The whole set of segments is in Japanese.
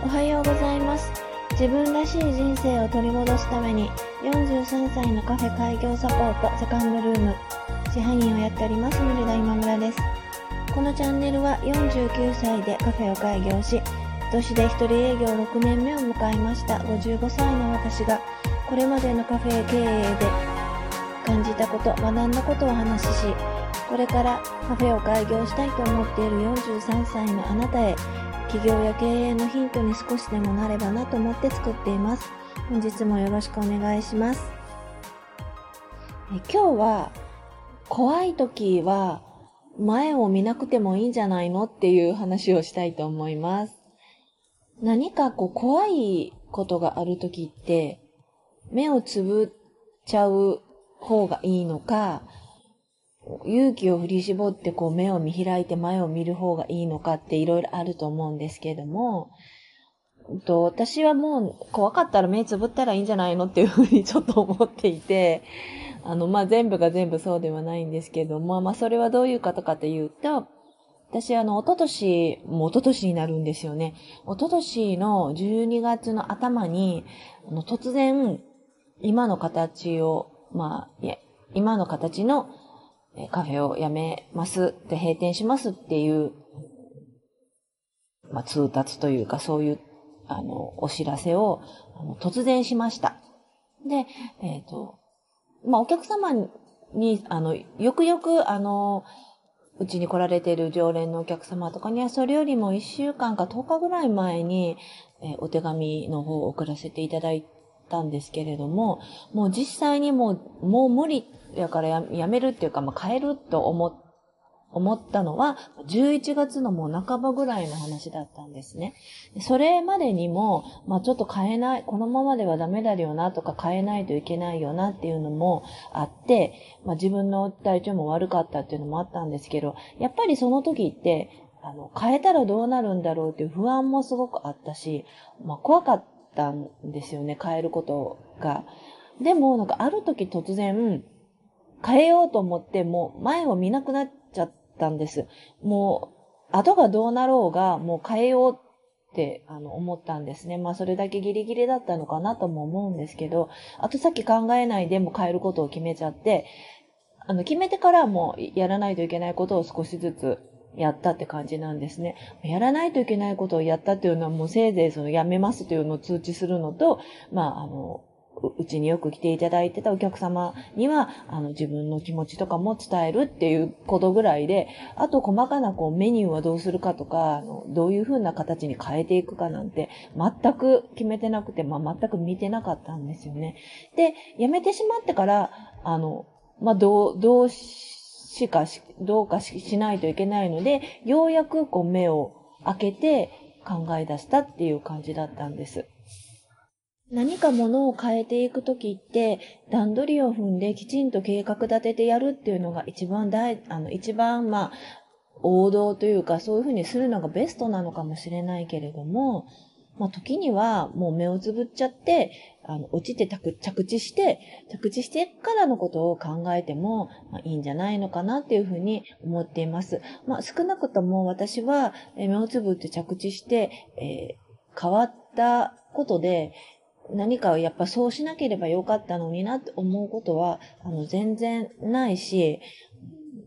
おはようございます。自分らしい人生を取り戻すために、43歳のカフェ開業サポートセカンドルーム、支配人をやっております、ミルダ今村です。このチャンネルは49歳でカフェを開業し、今年で一人営業6年目を迎えました55歳の私が、これまでのカフェ経営で感じたこと、学んだことをお話しし、これからカフェを開業したいと思っている43歳のあなたへ、企業や経営のヒントに少しでもなればなと思って作っています。本日もよろしくお願いします。え今日は怖い時は前を見なくてもいいんじゃないのっていう話をしたいと思います。何かこう怖いことがある時って目をつぶっちゃう方がいいのか、勇気を振り絞ってこう目を見開いて前を見る方がいいのかっていろいろあると思うんですけれども、と私はもう怖かったら目つぶったらいいんじゃないのっていうふうにちょっと思っていて、あの、まあ、全部が全部そうではないんですけども、まあ、それはどういうことかというと、私、あの、おととし、もうおととしになるんですよね。おととしの12月の頭に、あの突然、今の形を、まあ、いや、今の形のカフェを辞めますって閉店しますっていう、まあ、通達というかそういう、あの、お知らせをあの突然しました。で、えっ、ー、と、まあ、お客様に、あの、よくよく、あの、うちに来られている常連のお客様とかには、それよりも1週間か10日ぐらい前に、えー、お手紙の方を送らせていただいたんですけれども、もう実際にもう、もう無理やからややめるっていうか、まあ、変えると思思ったのは、11月のもう半ばぐらいの話だったんですね。それまでにも、まあ、ちょっと変えない、このままではダメだよなとか変えないといけないよなっていうのもあって、まあ、自分の体調も悪かったっていうのもあったんですけど、やっぱりその時って、あの、変えたらどうなるんだろうっていう不安もすごくあったし、まあ、怖かったたんですよね、変えることが。でも、なんかある時突然、変えようと思ってもう前を見なくなっちゃったんです。もう、後がどうなろうが、もう変えようってあの思ったんですね。まあそれだけギリギリだったのかなとも思うんですけど、後先考えないでも変えることを決めちゃって、あの決めてからもやらないといけないことを少しずつやったって感じなんですね。やらないといけないことをやったっていうのはもうせいぜいそのやめますというのを通知するのと、まああの、うちによく来ていただいてたお客様には、あの、自分の気持ちとかも伝えるっていうことぐらいで、あと細かなこうメニューはどうするかとか、あのどういう風な形に変えていくかなんて、全く決めてなくて、まあ、全く見てなかったんですよね。で、辞めてしまってから、あの、まあ、どう、どうししかし、どうかしないといけないので、ようやくこう目を開けて考え出したっていう感じだったんです。何かものを変えていくときって、段取りを踏んできちんと計画立ててやるっていうのが一番大、あの、一番、まあ、王道というか、そういうふうにするのがベストなのかもしれないけれども、まあ、時にはもう目をつぶっちゃって、あの、落ちて着地して、着地してからのことを考えても、まあ、いいんじゃないのかなっていうふうに思っています。まあ、少なくとも私は、目をつぶって着地して、えー、変わったことで、何かをやっぱそうしなければよかったのになって思うことは、あの、全然ないし、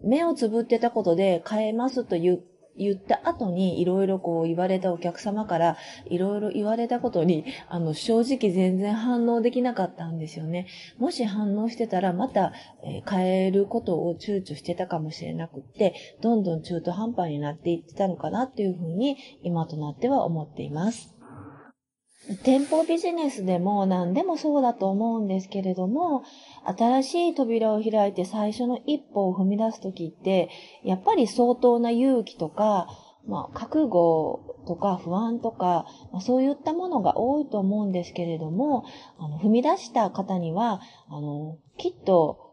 目をつぶってたことで変えますと言言った後にいろいろこう言われたお客様からいろいろ言われたことに、あの、正直全然反応できなかったんですよね。もし反応してたらまた、え、変えることを躊躇してたかもしれなくって、どんどん中途半端になっていってたのかなっていうふうに今となっては思っています。店舗ビジネスでも何でもそうだと思うんですけれども、新しい扉を開いて最初の一歩を踏み出すときって、やっぱり相当な勇気とか、まあ、覚悟とか不安とか、まあ、そういったものが多いと思うんですけれども、あの踏み出した方には、あの、きっと、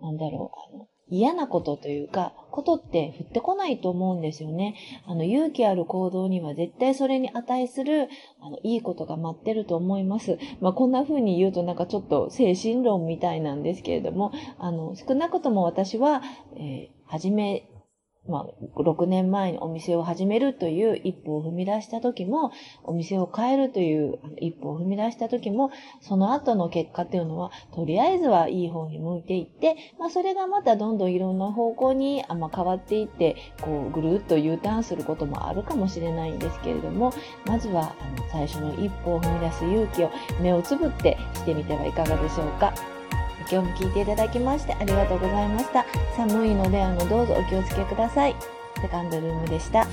なんだろう、あの嫌なことというか、ことって降ってこないと思うんですよね。あの、勇気ある行動には絶対それに値する、あの、いいことが待ってると思います。まあ、こんな風に言うとなんかちょっと精神論みたいなんですけれども、あの、少なくとも私は、えー、初めまあ、6年前にお店を始めるという一歩を踏み出した時も、お店を変えるという一歩を踏み出した時も、その後の結果っていうのは、とりあえずはいい方に向いていって、まあ、それがまたどんどんいろんな方向にあ、ま変わっていって、こう、ぐるっと U ターンすることもあるかもしれないんですけれども、まずは、あの、最初の一歩を踏み出す勇気を目をつぶってしてみてはいかがでしょうか。今日も聞い。てい。ただきましてありがとうござい。ました。寒い。のであのどうぞお気をつけください。セカンドルームでした。